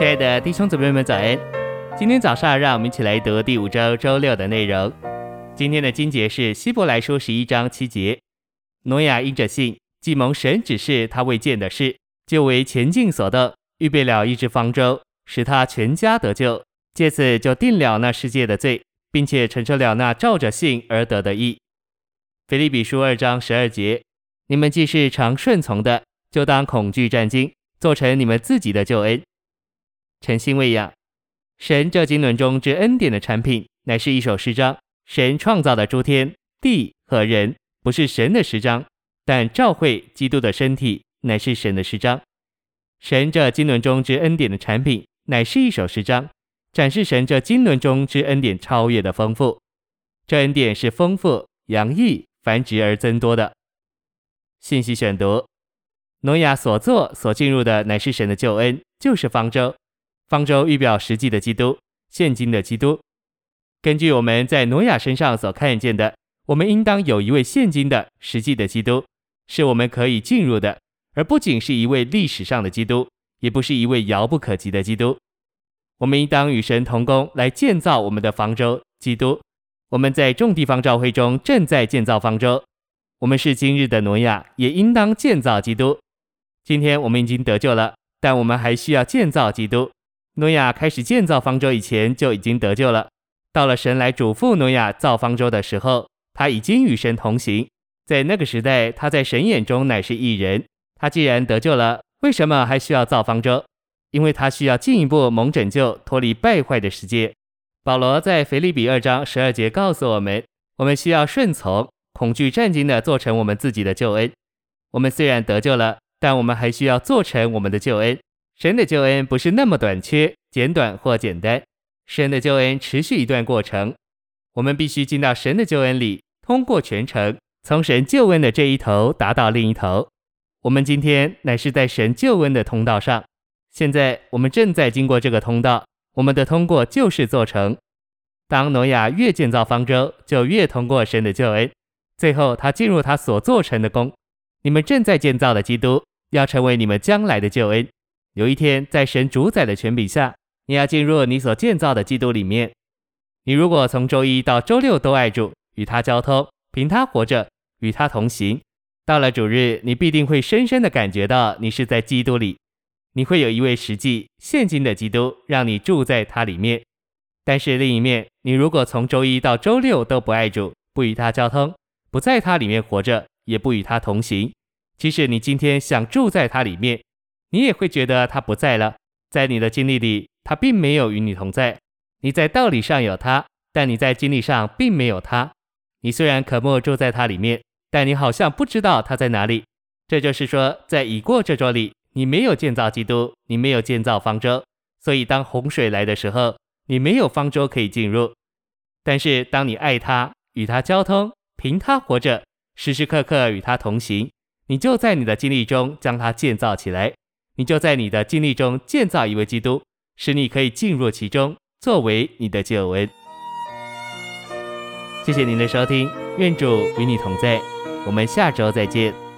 亲爱的弟兄姊妹们，早安！今天早上，让我们一起来读第五周周六的内容。今天的经节是希伯来书十一章七节：挪亚因着信，既蒙神指示他未见的事，就为前进所动，预备了一只方舟，使他全家得救，借此就定了那世界的罪，并且承受了那照着信而得的义。腓利比书二章十二节：你们既是常顺从的，就当恐惧战兢，做成你们自己的救恩。诚心喂养，神这经纶中之恩典的产品，乃是一首诗章。神创造的诸天地和人，不是神的诗章，但照会基督的身体乃是神的诗章。神这经纶中之恩典的产品，乃是一首诗章，展示神这经纶中之恩典超越的丰富。这恩典是丰富、洋溢、繁殖而增多的。信息选读：挪亚所做、所进入的，乃是神的救恩，就是方舟。方舟预表实际的基督，现今的基督。根据我们在挪亚身上所看见的，我们应当有一位现今的实际的基督，是我们可以进入的，而不仅是一位历史上的基督，也不是一位遥不可及的基督。我们应当与神同工来建造我们的方舟，基督。我们在众地方教会中正在建造方舟，我们是今日的挪亚，也应当建造基督。今天我们已经得救了，但我们还需要建造基督。诺亚开始建造方舟以前就已经得救了。到了神来嘱咐诺亚造方舟的时候，他已经与神同行。在那个时代，他在神眼中乃是义人。他既然得救了，为什么还需要造方舟？因为他需要进一步蒙拯救，脱离败坏的世界。保罗在腓立比二章十二节告诉我们：我们需要顺从，恐惧战兢地做成我们自己的救恩。我们虽然得救了，但我们还需要做成我们的救恩。神的救恩不是那么短缺、简短或简单。神的救恩持续一段过程，我们必须进到神的救恩里，通过全程，从神救恩的这一头达到另一头。我们今天乃是在神救恩的通道上，现在我们正在经过这个通道。我们的通过就是做成。当挪亚越建造方舟，就越通过神的救恩，最后他进入他所做成的工。你们正在建造的基督，要成为你们将来的救恩。有一天，在神主宰的权柄下，你要进入你所建造的基督里面。你如果从周一到周六都爱主，与他交通，凭他活着，与他同行，到了主日，你必定会深深的感觉到你是在基督里。你会有一位实际现今的基督，让你住在他里面。但是另一面，你如果从周一到周六都不爱主，不与他交通，不在他里面活着，也不与他同行，即使你今天想住在他里面。你也会觉得他不在了，在你的经历里，他并没有与你同在。你在道理上有他，但你在经历上并没有他。你虽然渴慕住在他里面，但你好像不知道他在哪里。这就是说，在已过这周里，你没有建造基督，你没有建造方舟，所以当洪水来的时候，你没有方舟可以进入。但是当你爱他，与他交通，凭他活着，时时刻刻与他同行，你就在你的经历中将他建造起来。你就在你的经历中建造一位基督，使你可以进入其中，作为你的救恩。谢谢您的收听，愿主与你同在，我们下周再见。